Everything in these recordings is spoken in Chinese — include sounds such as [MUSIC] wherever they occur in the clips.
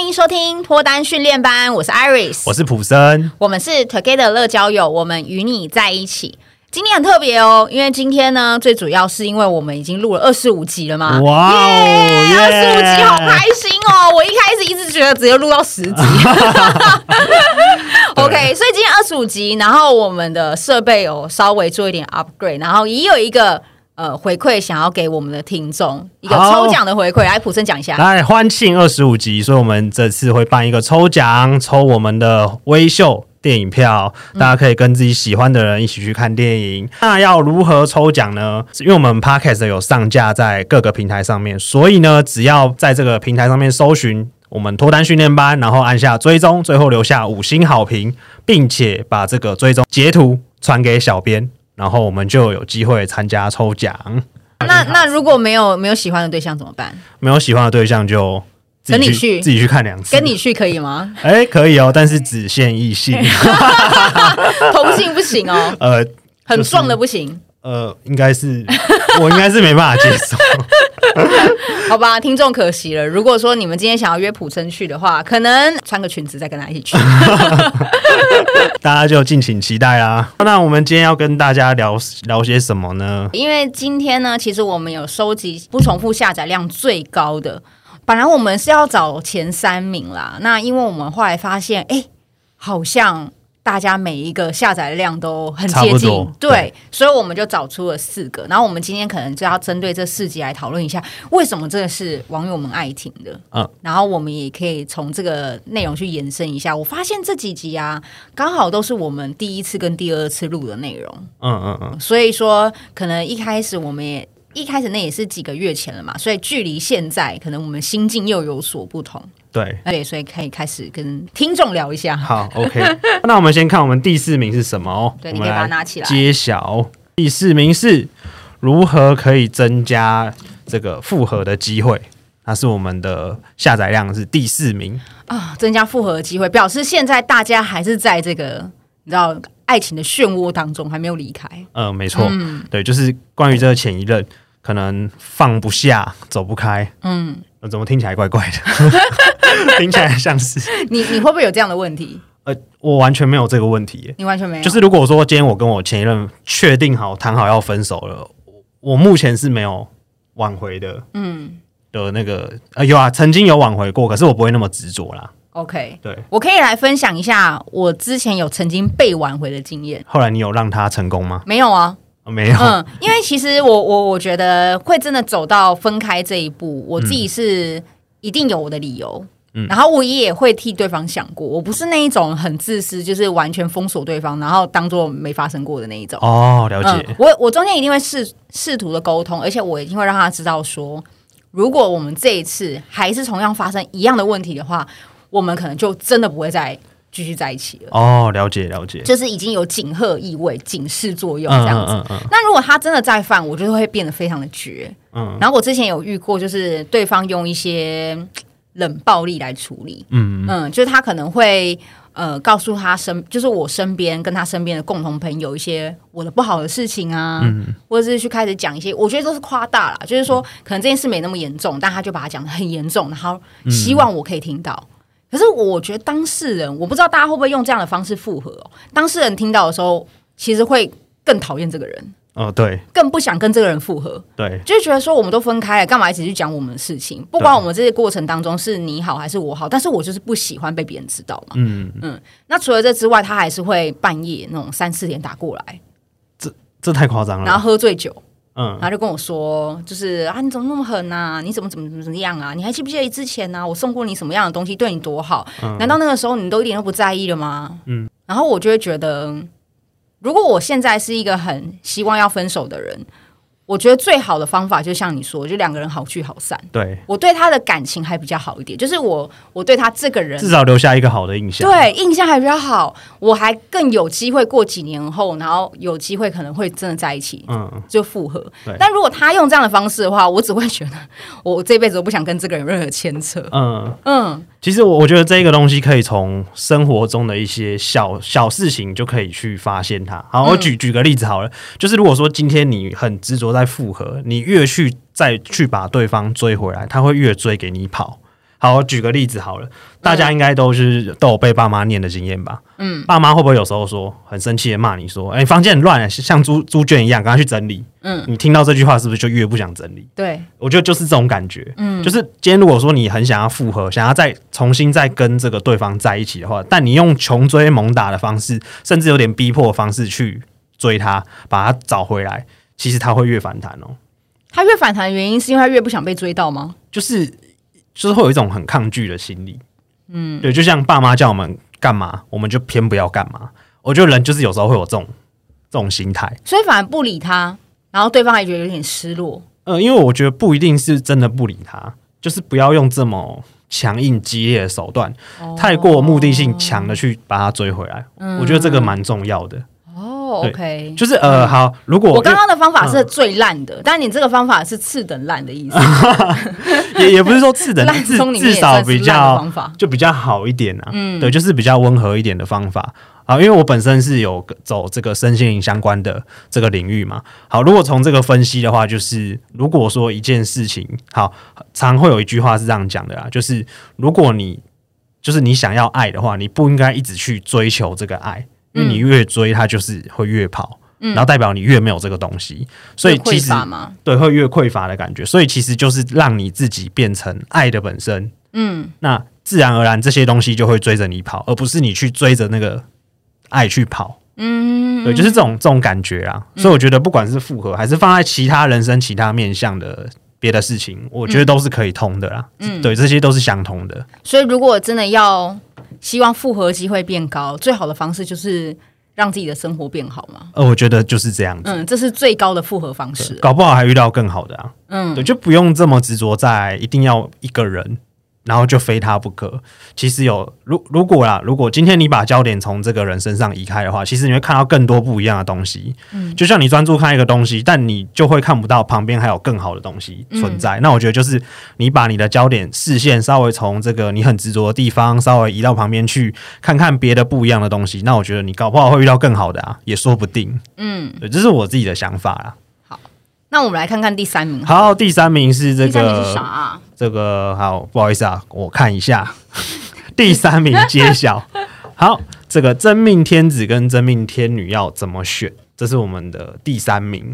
欢迎收听脱单训练班，我是 Iris，我是普森，我们是 Together 乐交友，我们与你在一起。今天很特别哦，因为今天呢，最主要是因为我们已经录了二十五集了嘛。哇哦，二十五集好开心哦！我一开始一直觉得只有录到十集。[LAUGHS] OK，所以今天二十五集，然后我们的设备有稍微做一点 upgrade，然后也有一个。呃，回馈想要给我们的听众一个抽奖的回馈，来普森讲一下。来欢庆二十五集，所以我们这次会办一个抽奖，抽我们的微秀电影票，大家可以跟自己喜欢的人一起去看电影。嗯、那要如何抽奖呢？因为我们 Podcast 有上架在各个平台上面，所以呢，只要在这个平台上面搜寻我们脱单训练班，然后按下追踪，最后留下五星好评，并且把这个追踪截图传给小编。然后我们就有机会参加抽奖。那那如果没有没有喜欢的对象怎么办？没有喜欢的对象就跟你去自己去看两次。跟你去可以吗？哎，可以哦，但是只限异性，[LAUGHS] 同性不行哦。呃，很壮的不行。呃，应该是我应该是没办法接受。[LAUGHS] 好吧，听众可惜了。如果说你们今天想要约普生去的话，可能穿个裙子再跟他一起去。[LAUGHS] 大家就敬请期待啦。那我们今天要跟大家聊聊些什么呢？因为今天呢，其实我们有收集不重复下载量最高的。本来我们是要找前三名啦。那因为我们后来发现，哎，好像。大家每一个下载量都很接近，对，对，所以我们就找出了四个。然后我们今天可能就要针对这四集来讨论一下，为什么这个是网友们爱听的。嗯，然后我们也可以从这个内容去延伸一下。我发现这几集啊，刚好都是我们第一次跟第二次录的内容。嗯嗯嗯，所以说可能一开始我们也。一开始那也是几个月前了嘛，所以距离现在可能我们心境又有所不同。对，对，所以可以开始跟听众聊一下。好，OK。[LAUGHS] 那我们先看我们第四名是什么哦？对，你可以把它拿起来。揭晓，第四名是如何可以增加这个复合的机会？那是我们的下载量是第四名啊，增加复合的机会，表示现在大家还是在这个你知道。爱情的漩涡当中还没有离开。呃，没错，嗯，对，就是关于这个前一任，可能放不下、走不开。嗯，怎么听起来怪怪的？[LAUGHS] [LAUGHS] [LAUGHS] 听起来像是你，你会不会有这样的问题？呃，我完全没有这个问题。你完全没有。就是如果说今天我跟我前一任确定好、谈好要分手了，我目前是没有挽回的。嗯，的那个呃，有啊，曾经有挽回过，可是我不会那么执着啦。OK，对，我可以来分享一下我之前有曾经被挽回的经验。后来你有让他成功吗？没有啊，哦、没有。嗯，因为其实我我我觉得会真的走到分开这一步，我自己是一定有我的理由。嗯，然后我也会替对方想过，我不是那一种很自私，就是完全封锁对方，然后当做没发生过的那一种。哦，了解。嗯、我我中间一定会试试图的沟通，而且我一定会让他知道说，如果我们这一次还是同样发生一样的问题的话。我们可能就真的不会再继续在一起了。哦，了解了解，就是已经有警赫意味、警示作用这样子。那如果他真的再犯，我就会变得非常的绝。嗯。然后我之前有遇过，就是对方用一些冷暴力来处理。嗯嗯，就是他可能会呃告诉他身，就是我身边跟他身边的共同朋友一些我的不好的事情啊，嗯、或者是去开始讲一些，我觉得都是夸大了。就是说，可能这件事没那么严重，但他就把它讲的很严重，然后希望我可以听到。可是我觉得当事人，我不知道大家会不会用这样的方式复合哦。当事人听到的时候，其实会更讨厌这个人。哦，对，更不想跟这个人复合。对，就觉得说我们都分开了，干嘛一起去讲我们的事情？不管我们这些过程当中是你好还是我好，但是我就是不喜欢被别人知道嘛。嗯嗯。那除了这之外，他还是会半夜那种三四点打过来。这这太夸张了。然后喝醉酒。嗯，然后就跟我说，就是啊，你怎么那么狠呐、啊？你怎么怎么怎么怎么样啊？你还记不记得之前呢、啊？我送过你什么样的东西，对你多好？嗯、难道那个时候你都一点都不在意了吗？嗯，然后我就会觉得，如果我现在是一个很希望要分手的人。我觉得最好的方法就像你说，就两个人好聚好散。对，我对他的感情还比较好一点，就是我我对他这个人至少留下一个好的印象。对，印象还比较好，我还更有机会过几年后，然后有机会可能会真的在一起，嗯，就复合。对，但如果他用这样的方式的话，我只会觉得我这辈子都不想跟这个人有任何牵扯。嗯嗯，其实我我觉得这个东西可以从生活中的一些小小事情就可以去发现它。好，我举、嗯、举个例子好了，就是如果说今天你很执着在。在复合，你越去再去把对方追回来，他会越追给你跑。好，我举个例子好了，大家应该都是都有被爸妈念的经验吧？嗯，爸妈会不会有时候说很生气的骂你说：“哎、欸，房间很乱，像猪猪圈一样，赶快去整理。”嗯，你听到这句话是不是就越不想整理？对，我觉得就是这种感觉。嗯，就是今天如果说你很想要复合，想要再重新再跟这个对方在一起的话，但你用穷追猛打的方式，甚至有点逼迫的方式去追他，把他找回来，其实他会越反弹哦。他越反弹的原因是因为他越不想被追到吗？就是。就是会有一种很抗拒的心理，嗯，对，就像爸妈叫我们干嘛，我们就偏不要干嘛。我觉得人就是有时候会有这种这种心态，所以反而不理他，然后对方还觉得有点失落。呃，因为我觉得不一定是真的不理他，就是不要用这么强硬激烈的手段，哦、太过目的性强的去把他追回来。嗯、我觉得这个蛮重要的。OK，就是呃，好，如果我刚刚的方法是最烂的，但你这个方法是次等烂的意思，[LAUGHS] 也也不是说次等，[LAUGHS] 至至少比较就比较好一点啊。嗯，对，就是比较温和一点的方法啊。因为我本身是有走这个身心灵相关的这个领域嘛。好，如果从这个分析的话，就是如果说一件事情，好，常会有一句话是这样讲的啦，就是如果你就是你想要爱的话，你不应该一直去追求这个爱。因为你越追，它就是会越跑，嗯、然后代表你越没有这个东西，所以其实对会越匮乏的感觉，所以其实就是让你自己变成爱的本身，嗯，那自然而然这些东西就会追着你跑，而不是你去追着那个爱去跑，嗯，对，就是这种这种感觉啊。嗯、所以我觉得不管是复合还是放在其他人生其他面向的别的事情，我觉得都是可以通的啦，嗯，对，这些都是相通的。所以如果真的要。希望复合机会变高，最好的方式就是让自己的生活变好嘛。呃，我觉得就是这样子。嗯，这是最高的复合方式。搞不好还遇到更好的啊。嗯，对，就不用这么执着在一定要一个人。然后就非他不可。其实有，如如果啦，如果今天你把焦点从这个人身上移开的话，其实你会看到更多不一样的东西。嗯，就像你专注看一个东西，但你就会看不到旁边还有更好的东西存在。嗯，那我觉得就是你把你的焦点视线稍微从这个你很执着的地方稍微移到旁边去，看看别的不一样的东西。那我觉得你搞不好会遇到更好的啊，也说不定。嗯，对，这是我自己的想法啦。那我们来看看第三名。好，第三名是这个。第三名是啥啊？这个好，不好意思啊，我看一下。第三名揭晓。好，这个真命天子跟真命天女要怎么选？这是我们的第三名。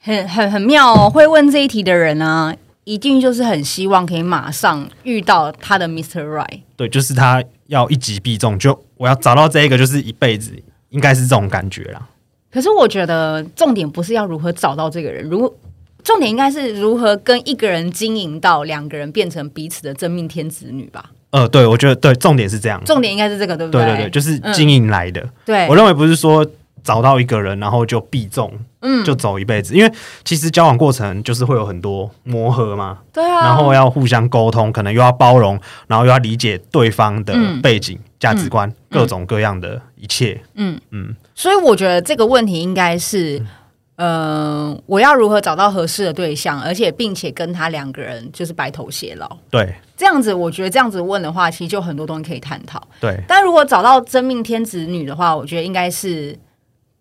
很很很妙哦！会问这一题的人呢、啊，一定就是很希望可以马上遇到他的 Mr. Right。对，就是他要一击必中，就我要找到这一个，就是一辈子，应该是这种感觉啦。可是我觉得重点不是要如何找到这个人，如重点应该是如何跟一个人经营到两个人变成彼此的真命天子女吧。呃，对，我觉得对，重点是这样，重点应该是这个，对不对？对对对，就是经营来的。嗯、对，我认为不是说找到一个人然后就必中，嗯，就走一辈子，因为其实交往过程就是会有很多磨合嘛，对啊，然后要互相沟通，可能又要包容，然后又要理解对方的背景、价、嗯、值观、嗯、各种各样的一切，嗯。嗯。嗯。所以我觉得这个问题应该是，嗯、呃，我要如何找到合适的对象，而且并且跟他两个人就是白头偕老。对，这样子我觉得这样子问的话，其实就很多东西可以探讨。对，但如果找到真命天子女的话，我觉得应该是，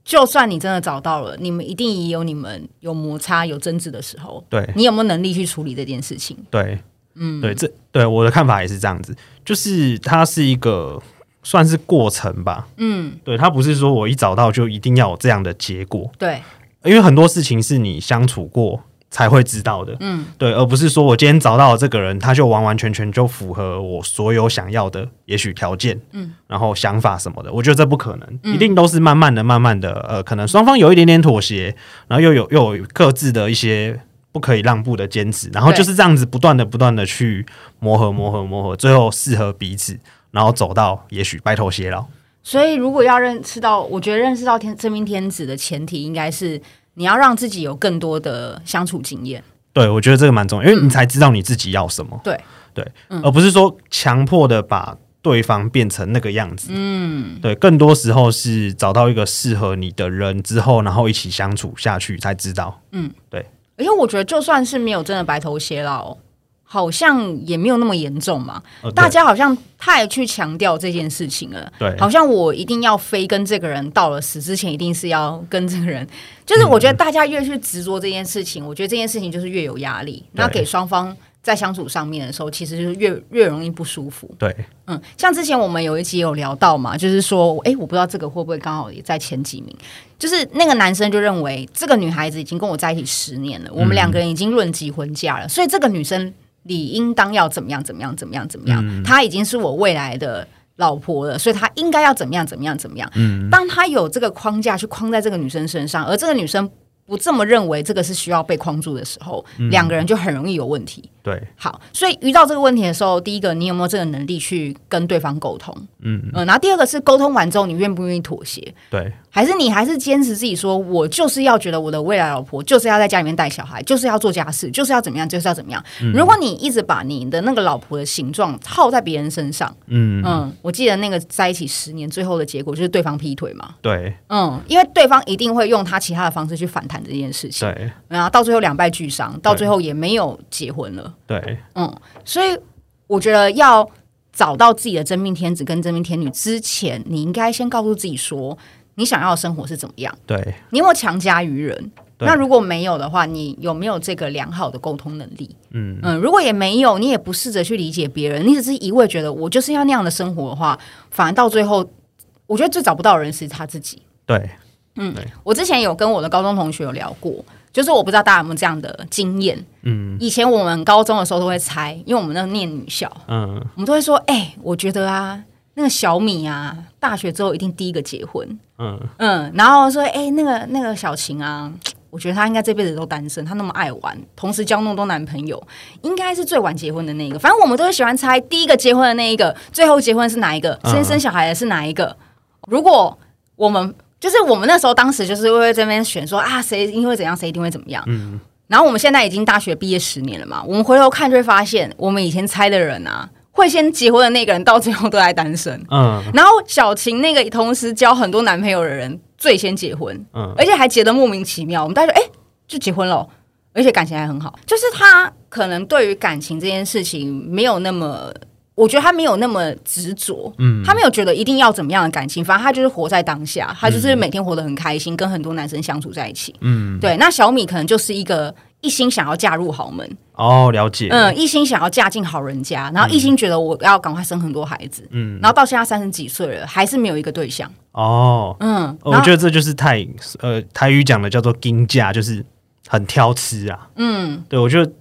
就算你真的找到了，你们一定也有你们有摩擦、有争执的时候。对，你有没有能力去处理这件事情？对，嗯，对，这对我的看法也是这样子，就是它是一个。算是过程吧，嗯，对，他不是说我一找到就一定要有这样的结果，对，因为很多事情是你相处过才会知道的，嗯，对，而不是说我今天找到了这个人，他就完完全全就符合我所有想要的，也许条件，嗯，然后想法什么的，我觉得这不可能，嗯，一定都是慢慢的、慢慢的，呃，可能双方有一点点妥协，然后又有又有各自的一些不可以让步的坚持，然后就是这样子不断的、不断的去磨合、磨合、磨合，最后适合彼此。然后走到也许白头偕老，所以如果要认识到，我觉得认识到天真命天子的前提，应该是你要让自己有更多的相处经验。对，我觉得这个蛮重要，因为你才知道你自己要什么。嗯、对对，嗯、而不是说强迫的把对方变成那个样子。嗯，对，更多时候是找到一个适合你的人之后，然后一起相处下去才知道。嗯，对。而且我觉得，就算是没有真的白头偕老。好像也没有那么严重嘛，哦、大家好像太去强调这件事情了。对，好像我一定要非跟这个人到了死之前，一定是要跟这个人。[LAUGHS] 就是我觉得大家越去执着这件事情，嗯、我觉得这件事情就是越有压力，那给双方在相处上面的时候，其实就是越越容易不舒服。对，嗯，像之前我们有一集有聊到嘛，就是说，哎，我不知道这个会不会刚好也在前几名，就是那个男生就认为这个女孩子已经跟我在一起十年了，我们两个人已经论及婚嫁了，嗯、所以这个女生理应当要怎么样怎么样怎么样怎么样，嗯、她已经是我未来的老婆了，所以她应该要怎么样怎么样怎么样。嗯，当他有这个框架去框在这个女生身上，而这个女生不这么认为，这个是需要被框住的时候，嗯、两个人就很容易有问题。对，好，所以遇到这个问题的时候，第一个，你有没有这个能力去跟对方沟通？嗯嗯、呃，然后第二个是沟通完之后，你愿不愿意妥协？对，还是你还是坚持自己说，我就是要觉得我的未来老婆就是要在家里面带小孩，就是要做家事，就是要怎么样，就是要怎么样。嗯、如果你一直把你的那个老婆的形状套在别人身上，嗯嗯，我记得那个在一起十年，最后的结果就是对方劈腿嘛。对，嗯，因为对方一定会用他其他的方式去反弹这件事情。对，然后到最后两败俱伤，到最后也没有结婚了。对，嗯，所以我觉得要找到自己的真命天子跟真命天女之前，你应该先告诉自己说，你想要的生活是怎么样？对，你有没有强加于人？那如果没有的话，你有没有这个良好的沟通能力？嗯嗯，如果也没有，你也不试着去理解别人，你只是一味觉得我就是要那样的生活的话，反而到最后，我觉得最找不到的人是他自己。对，嗯，我之前有跟我的高中同学有聊过。就是我不知道大家有没有这样的经验，嗯，以前我们高中的时候都会猜，因为我们那念女校，嗯，我们都会说，哎、欸，我觉得啊，那个小米啊，大学之后一定第一个结婚，嗯嗯，然后说，哎、欸，那个那个小晴啊，我觉得她应该这辈子都单身，她那么爱玩，同时交那么多男朋友，应该是最晚结婚的那一个。反正我们都会喜欢猜第一个结婚的那一个，最后结婚是哪一个，先生小孩的是哪一个。如果我们就是我们那时候，当时就是会在这边选说啊，谁因为怎样，谁一定会怎么样。嗯，然后我们现在已经大学毕业十年了嘛，我们回头看就会发现，我们以前猜的人啊，会先结婚的那个人，到最后都还单身。嗯，然后小晴那个同时交很多男朋友的人，最先结婚。嗯，而且还结得莫名其妙。我们大家说，哎，就结婚了，而且感情还很好。就是他可能对于感情这件事情没有那么。我觉得他没有那么执着，嗯，他没有觉得一定要怎么样的感情，反正他就是活在当下，他就是每天活得很开心，跟很多男生相处在一起，嗯，对。那小米可能就是一个一心想要嫁入豪门，哦，了解，嗯，一心想要嫁进好人家，然后一心觉得我要赶快生很多孩子，嗯，然后到现在三十几岁了，还是没有一个对象，哦，嗯，我觉得这就是太呃台语讲的叫做金价，就是很挑吃啊，嗯，对，我觉得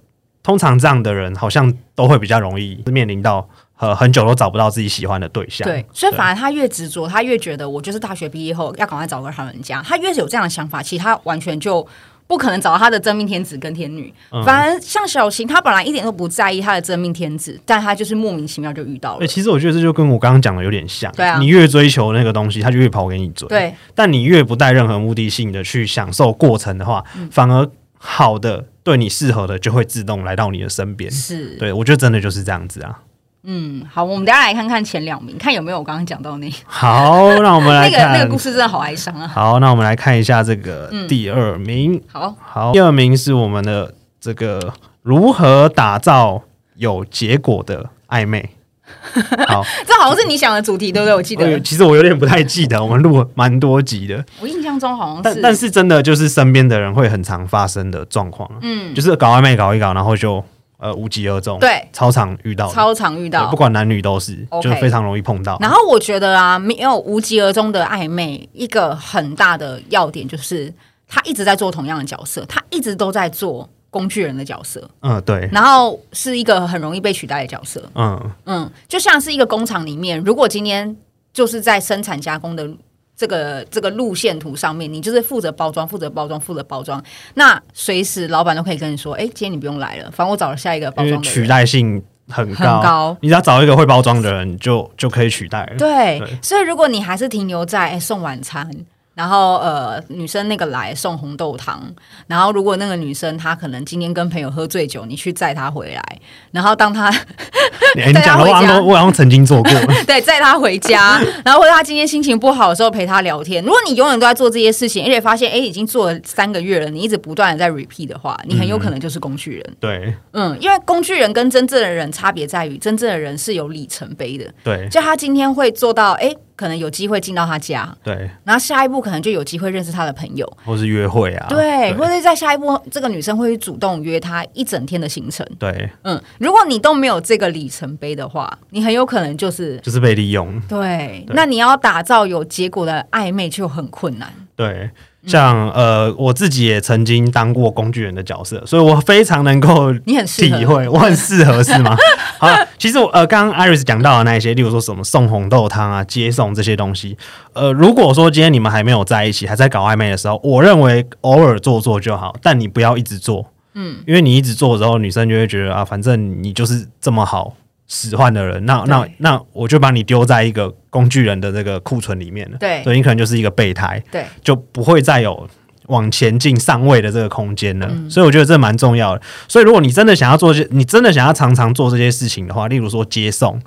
通常这样的人好像都会比较容易面临到。呃，很久都找不到自己喜欢的对象，对，所以反而他越执着，他越觉得我就是大学毕业后要赶快找个好人家，他越是有这样的想法，其实他完全就不可能找到他的真命天子跟天女。嗯、反而像小晴，他本来一点都不在意他的真命天子，但他就是莫名其妙就遇到了。对，其实我觉得这就跟我刚刚讲的有点像，对啊，你越追求那个东西，他就越跑给你追，对，但你越不带任何目的性的去享受过程的话，嗯、反而好的对你适合的就会自动来到你的身边。是，对我觉得真的就是这样子啊。嗯，好，我们等下来看看前两名，看有没有我刚刚讲到那个。好，那我们来看 [LAUGHS] 那个那个故事，真的好哀伤啊。好，那我们来看一下这个第二名。嗯、好好，第二名是我们的这个如何打造有结果的暧昧。[LAUGHS] 好，这好像是你想的主题，对不对？我记得，其实我有点不太记得，我们录了蛮多集的。我印象中好像是，但但是真的就是身边的人会很常发生的状况。嗯，就是搞暧昧搞一搞，然后就。呃，无疾而终，对，超常遇到，超常遇到，不管男女都是.就是非常容易碰到。然后我觉得啊，没有无疾而终的暧昧，一个很大的要点就是他一直在做同样的角色，他一直都在做工具人的角色。嗯，对。然后是一个很容易被取代的角色。嗯嗯，就像是一个工厂里面，如果今天就是在生产加工的。这个这个路线图上面，你就是负责包装，负责包装，负责包装。那随时老板都可以跟你说：“哎，今天你不用来了，反正我找了下一个包装的。”取代性很高，很高。你只要找一个会包装的人就，就就可以取代了。对，对所以如果你还是停留在哎送晚餐。然后呃，女生那个来送红豆汤，然后如果那个女生她可能今天跟朋友喝醉酒，你去载她回来，然后当她 [LAUGHS] 你讲的话，我好像曾经做过，[LAUGHS] 对，载她回家，然后或者她今天心情不好的时候陪她聊天。如果你永远都在做这些事情，而且发现哎已经做了三个月了，你一直不断的在 repeat 的话，你很有可能就是工具人。嗯、对，嗯，因为工具人跟真正的人差别在于，真正的人是有里程碑的。对，就他今天会做到哎。诶可能有机会进到他家，对，然后下一步可能就有机会认识他的朋友，或是约会啊，对，或者在下一步，这个女生会去主动约他一整天的行程，对，嗯，如果你都没有这个里程碑的话，你很有可能就是就是被利用，对，那你要打造有结果的暧昧就很困难，对。像呃，我自己也曾经当过工具人的角色，所以我非常能够你很体会，我很适合是吗？[LAUGHS] 好，其实我呃，刚刚 Iris 讲到的那一些，例如说什么送红豆汤啊、接送这些东西，呃，如果说今天你们还没有在一起，还在搞暧昧的时候，我认为偶尔做做就好，但你不要一直做，嗯，因为你一直做之后，女生就会觉得啊，反正你就是这么好。使唤的人，那那那我就把你丢在一个工具人的这个库存里面了。对，所以你可能就是一个备胎，对，就不会再有往前进上位的这个空间了。嗯。所以我觉得这蛮重要的。所以如果你真的想要做些，你真的想要常常做这些事情的话，例如说接送，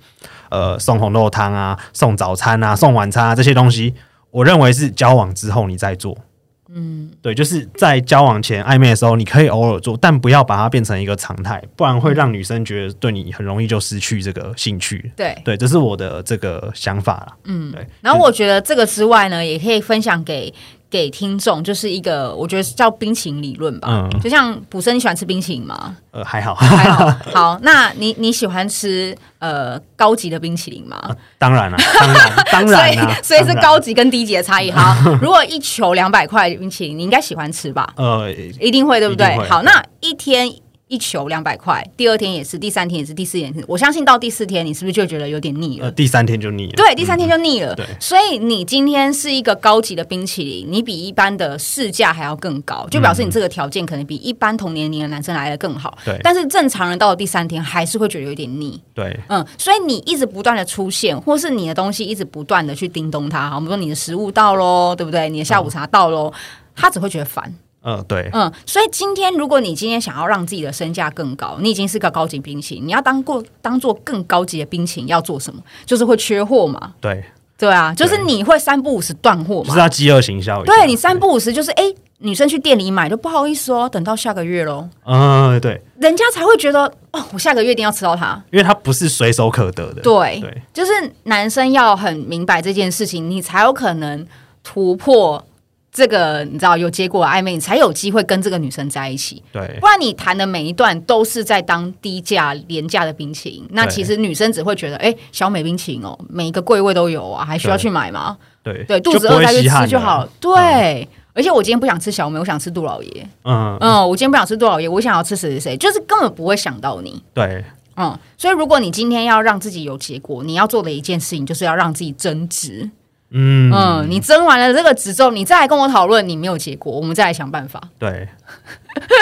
呃，送红豆汤啊，送早餐啊，送晚餐啊这些东西，我认为是交往之后你再做。嗯，对，就是在交往前暧昧的时候，你可以偶尔做，但不要把它变成一个常态，不然会让女生觉得对你很容易就失去这个兴趣。对，对，这是我的这个想法啦。嗯，对。然后我觉得这个之外呢，也可以分享给。给听众就是一个，我觉得叫冰淇淋理论吧。嗯，就像卜生，你喜欢吃冰淇淋吗？呃，还好，还好。[LAUGHS] 好，那你你喜欢吃呃高级的冰淇淋吗？啊、当然了，当然，[LAUGHS] 当然、啊、所以所以是高级跟低级的差异。好，[LAUGHS] 如果一球两百块冰淇淋，你应该喜欢吃吧？呃，一定会，对不对？好，那一天。一球两百块，第二天也是，第三天也是，第四天也是。我相信到第四天，你是不是就觉得有点腻了？呃，第三天就腻了。对，第三天就腻了。嗯。对，所以你今天是一个高级的冰淇淋，你比一般的市价还要更高，就表示你这个条件可能比一般同年龄的男生来的更好。对，但是正常人到了第三天还是会觉得有点腻。对，嗯，所以你一直不断的出现，或是你的东西一直不断的去叮咚他，好，我们说你的食物到喽，对不对？你的下午茶到喽，嗯，他只会觉得烦。嗯，对，嗯，所以今天如果你今天想要让自己的身价更高，你已经是个高级冰淇淋，你要当过当做更高级的冰淇淋要做什么？就是会缺货嘛。对，对啊，就是你会三不五时断货嘛，就是要饥饿营销。对，你三不五时就是哎，女生去店里买就不好意思哦，等到下个月喽。嗯，对，人家才会觉得哦，我下个月一定要吃到它，因为它不是随手可得的。对，对，就是男生要很明白这件事情，你才有可能突破。这个你知道有结果暧昧，你才有机会跟这个女生在一起。对，不然你谈的每一段都是在当低价廉价的冰淇淋，那其实女生只会觉得，哎，小美冰淇淋哦，每一个柜位都有啊，还需要去买吗？对对，肚子饿再去吃就好了。对、嗯，而且我今天不想吃小美，我想吃杜老爷。嗯嗯，我今天不想吃杜老爷，我想要吃谁谁谁，就是根本不会想到你。对，嗯，所以如果你今天要让自己有结果，你要做的一件事情就是要让自己增值。嗯嗯，你争完了这个纸之后，你再来跟我讨论，你没有结果，我们再来想办法。对，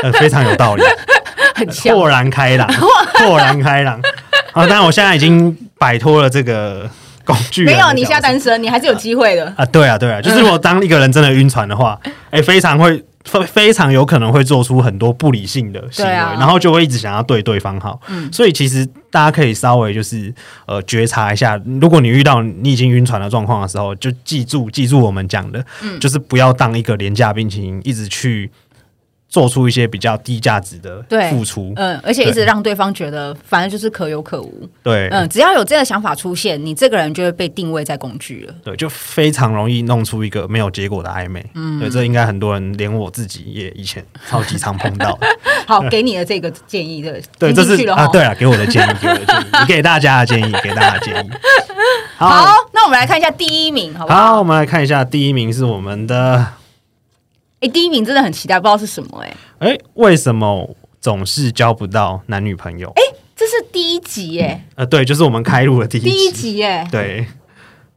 呃、非常有道理，[LAUGHS] 很豁然开朗，豁然开朗。[LAUGHS] 啊，当然我现在已经摆脱了这个工具。没有，你现在单身，你还是有机会的。啊，对啊，对啊，就是如果当一个人真的晕船的话，哎、欸，非常会。非非常有可能会做出很多不理性的行为，啊、然后就会一直想要对对方好。嗯，所以其实大家可以稍微就是呃觉察一下，如果你遇到你已经晕船的状况的时候，就记住记住我们讲的，嗯，就是不要当一个廉价冰淇淋一直去。做出一些比较低价值的付出，嗯，而且一直让对方觉得反正就是可有可无，对，嗯，只要有这个想法出现，你这个人就会被定位在工具了，对，就非常容易弄出一个没有结果的暧昧，嗯，对，这应该很多人连我自己也以前超级常碰到。[LAUGHS] 好，给你的这个建议，[LAUGHS] 对，对，这是啊，对啊，给我的建议，给我的建议，你给大家的建议，[LAUGHS] 给大家的建议。好，好，那我们来看一下第一名，好不好？好，我们来看一下第一名是我们的。哎，第一名真的很期待，不知道是什么哎。哎，为什么总是交不到男女朋友？哎，这是第一集哎。呃，对，就是我们开录的第一集。第一集哎。对。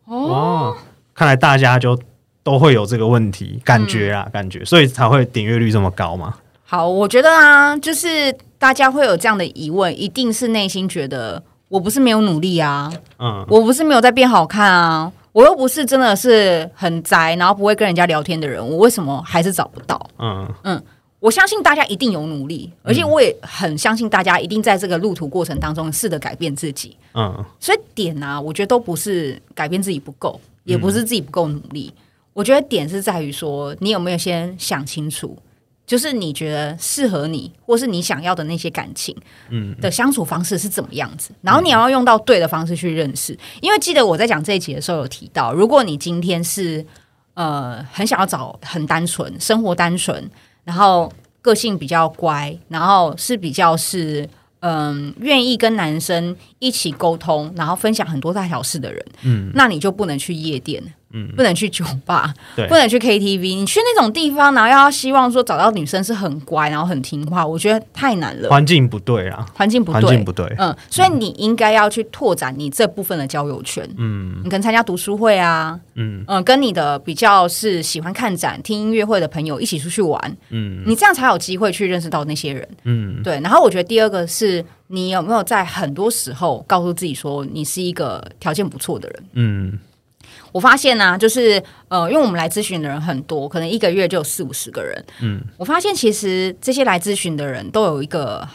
哦，看来大家就都会有这个问题，感觉啊，嗯、感觉，所以才会点阅率这么高嘛。好，我觉得啊，就是大家会有这样的疑问，一定是内心觉得我不是没有努力啊，嗯，我不是没有在变好看啊。我又不是真的是很宅，然后不会跟人家聊天的人，我为什么还是找不到？嗯嗯，我相信大家一定有努力，而且我也很相信大家一定在这个路途过程当中试着改变自己。嗯，所以点啊，我觉得都不是改变自己不够，也不是自己不够努力，我觉得点是在于说你有没有先想清楚，就是你觉得适合你，或是你想要的那些感情，嗯，的相处方式是怎么样子？然后你要用到对的方式去认识。因为记得我在讲这一集的时候有提到，如果你今天是呃很想要找很单纯、生活单纯，然后个性比较乖，然后是比较是。嗯，愿意跟男生一起沟通，然后分享很多大小事的人，嗯，那你就不能去夜店。嗯，不能去酒吧，对，不能去 KTV。你去那种地方，然后要希望说找到女生是很乖，然后很听话，我觉得太难了。环境不对啊，环境不对，环境不对。嗯，所以你应该要去拓展你这部分的交友圈。嗯，你可能参加读书会啊，嗯嗯，跟你的比较是喜欢看展、听音乐会的朋友一起出去玩。嗯，你这样才有机会去认识到那些人。嗯，对。然后我觉得第二个是你有没有在很多时候告诉自己说你是一个条件不错的人。嗯。我发现呢、啊，就是呃，因为我们来咨询的人很多，可能一个月就有四五十个人。嗯，我发现其实这些来咨询的人都有一个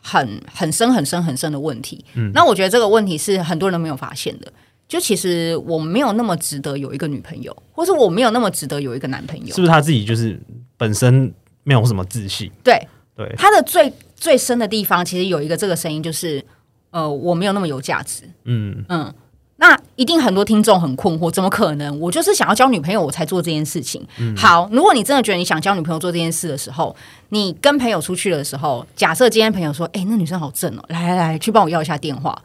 很很深、很深、很深的问题。嗯，那我觉得这个问题是很多人都没有发现的。就其实我没有那么值得有一个女朋友，或是我没有那么值得有一个男朋友。是不是他自己就是本身没有什么自信？对对，他的最最深的地方，其实有一个这个声音，就是呃，我没有那么有价值。嗯嗯。那一定很多听众很困惑，怎么可能？我就是想要交女朋友，我才做这件事情。嗯、好，如果你真的觉得你想交女朋友做这件事的时候，你跟朋友出去的时候，假设今天朋友说：“哎、欸，那女生好正哦，来来来，去帮我要一下电话。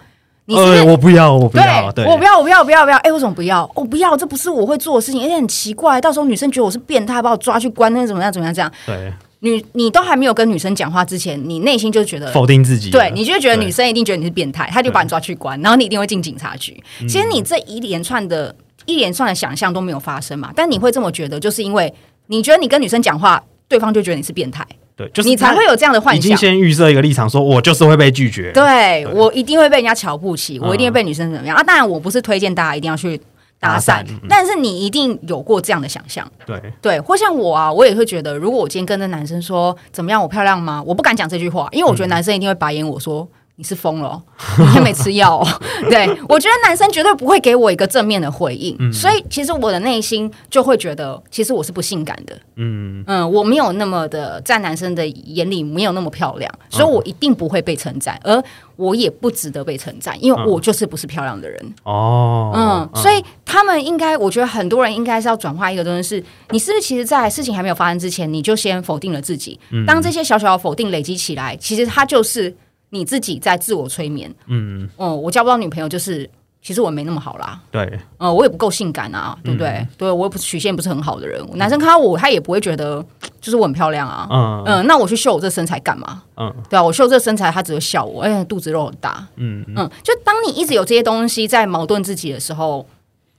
你是是”你、呃、我不要，我不要，对，对我不要，我不要，我不要，不要。哎、欸，为什么不要？我不要，这不是我会做的事情，而且很奇怪，到时候女生觉得我是变态，把我抓去关，那怎么样？怎么样？这样对。你你都还没有跟女生讲话之前，你内心就觉得否定自己，对，你就觉得女生一定觉得你是变态，她就把你抓去关，然后你一定会进警察局。其实你这一连串的一连串的想象都没有发生嘛，但你会这么觉得，就是因为你觉得你跟女生讲话，对方就觉得你是变态，对，就是你才会有这样的幻想，已经先预设一个立场，说我就是会被拒绝，对，对我一定会被人家瞧不起，我一定会被女生怎么样、嗯、啊？当然，我不是推荐大家一定要去。搭讪，但是你一定有过这样的想象，对对，或像我啊，我也会觉得，如果我今天跟那男生说怎么样，我漂亮吗？我不敢讲这句话，因为我觉得男生一定会白眼我说。你是疯了，你还没吃药、哦。[LAUGHS] 对，我觉得男生绝对不会给我一个正面的回应，嗯、所以其实我的内心就会觉得，其实我是不性感的。嗯嗯，我没有那么的在男生的眼里没有那么漂亮，所以我一定不会被称赞，而我也不值得被称赞，因为我就是不是漂亮的人。哦，嗯，所以他们应该，我觉得很多人应该是要转化一个东西，是你是不是其实，在事情还没有发生之前，你就先否定了自己？当这些小小的否定累积起来，其实它就是。你自己在自我催眠，嗯，哦、嗯，我交不到女朋友，就是其实我没那么好啦，对，呃，我也不够性感啊，对不对？嗯、对我也不是曲线不是很好的人，男生看到我，他也不会觉得就是我很漂亮啊，嗯。嗯，那我去秀我这身材干嘛？嗯，对啊，我秀这身材，他只会笑我，哎，肚子肉很大，嗯。嗯，就当你一直有这些东西在矛盾自己的时候，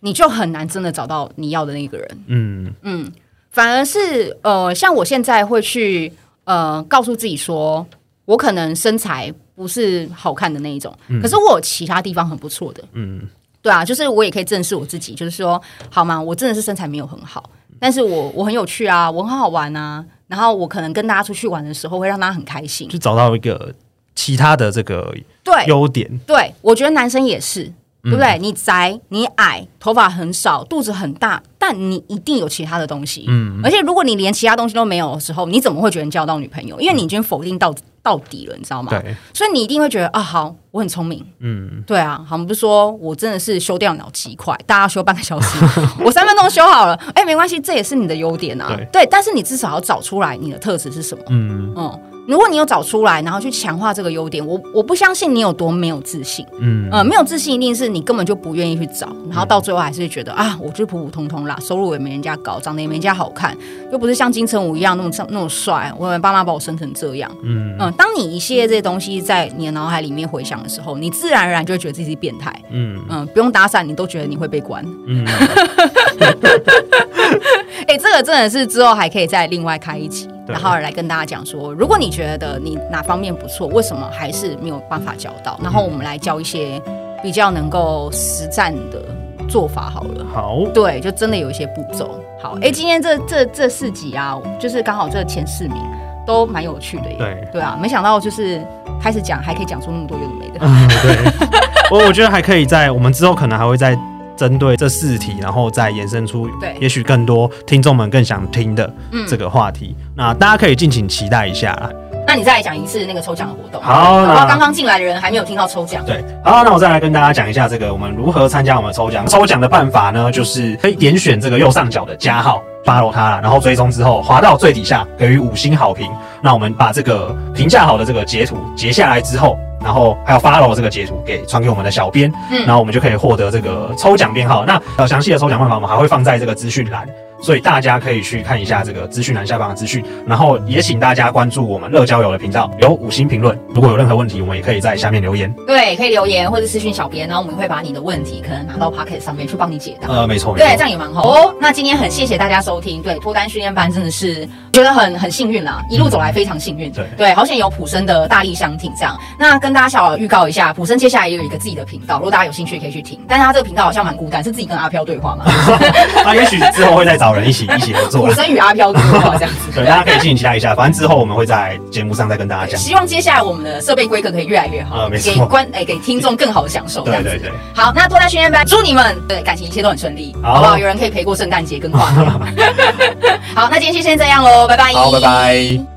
你就很难真的找到你要的那个人，嗯。嗯，反而是呃，像我现在会去呃，告诉自己说。我可能身材不是好看的那一种，嗯、可是我有其他地方很不错的。嗯，对啊，就是我也可以正视我自己，就是说，好吗？我真的是身材没有很好，但是我我很有趣啊，我很好玩啊。然后我可能跟大家出去玩的时候，会让大家很开心，就找到一个其他的这个对优点。对，我觉得男生也是，对不对？嗯、你宅，你矮，头发很少，肚子很大，但你一定有其他的东西。嗯，而且如果你连其他东西都没有的时候，你怎么会觉得你交到女朋友？因为你已经否定到。到底了，你知道吗？对，所以你一定会觉得啊，好，我很聪明，嗯，对啊，好，我们不是说我真的是修电脑极快，大家修半个小时，[LAUGHS] 我三分钟修好了，哎、欸，没关系，这也是你的优点啊，对，对，但是你至少要找出来你的特质是什么，嗯。嗯。如果你有找出来，然后去强化这个优点，我我不相信你有多没有自信。嗯呃，没有自信一定是你根本就不愿意去找，然后到最后还是会觉得、嗯、啊，我就普普通通啦，收入也没人家高，长得也没人家好看，又不是像金城武一样那么那么帅。我爸妈把我生成这样。嗯嗯、呃，当你一系列这些东西在你的脑海里面回想的时候，你自然而然就会觉得自己是变态。嗯嗯、呃，不用打伞，你都觉得你会被关。嗯。[LAUGHS] 哎、欸，这个真的是之后还可以再另外开一集。然后来跟大家讲说，如果你觉得你哪方面不错，为什么还是没有办法教到？然后我们来教一些比较能够实战的做法好了。好，对，就真的有一些步骤。好，哎，今天这这这四集啊，就是刚好这前四名都蛮有趣的耶。对对啊，没想到就是开始讲还可以讲出那么多有的没的。嗯，对，我我觉得还可以在我们之后可能还会再。针对这四题，然后再延伸出对，也许更多听众们更想听的这个话题。嗯、那大家可以敬请期待一下。那你再来讲一次那个抽奖的活动。好，然后刚刚进来的人还没有听到抽奖。对，好，那我再来跟大家讲一下这个我们如何参加我们抽奖。抽奖的办法呢，就是可以点选这个右上角的加号，follow 它，然后追踪之后滑到最底下给予五星好评。那我们把这个评价好的这个截图截下来之后，然后还有 follow 这个截图给传给我们的小编，嗯，然后我们就可以获得这个抽奖编号。那呃详细的抽奖办法我们还会放在这个资讯栏。所以大家可以去看一下这个资讯栏下方的资讯，然后也请大家关注我们乐交友的频道，有五星评论。如果有任何问题，我们也可以在下面留言。对，可以留言或者私讯小编，然后我们会把你的问题可能拿到 Podcast 上面去帮你解答。呃，没错，对，这样也蛮好哦。那今天很谢谢大家收听，对脱单训练班真的是觉得很很幸运啦，一路走来非常幸运。对对，好险有普生的大力相挺这样。那跟大家小预告一下，普生接下来也有一个自己的频道，如果大家有兴趣也可以去听。但是他这个频道好像蛮孤单，是自己跟阿飘对话嘛？[LAUGHS] 他也许之后会再找人一起一起合作。女生与阿飘对话这样子，对，大家可以敬请期待一下。反正之后我们会在节目上再跟大家讲。希望接下来我们的设备规格可以越来越好，呃、没错给观哎、欸、给听众更好的享受。对对对。好，那多大训练班祝你们对感情一切都很顺利，好，好不好？有人可以陪过圣诞节跟跨年。[LAUGHS] 好，那今天就先这样喽，拜拜。好，拜拜。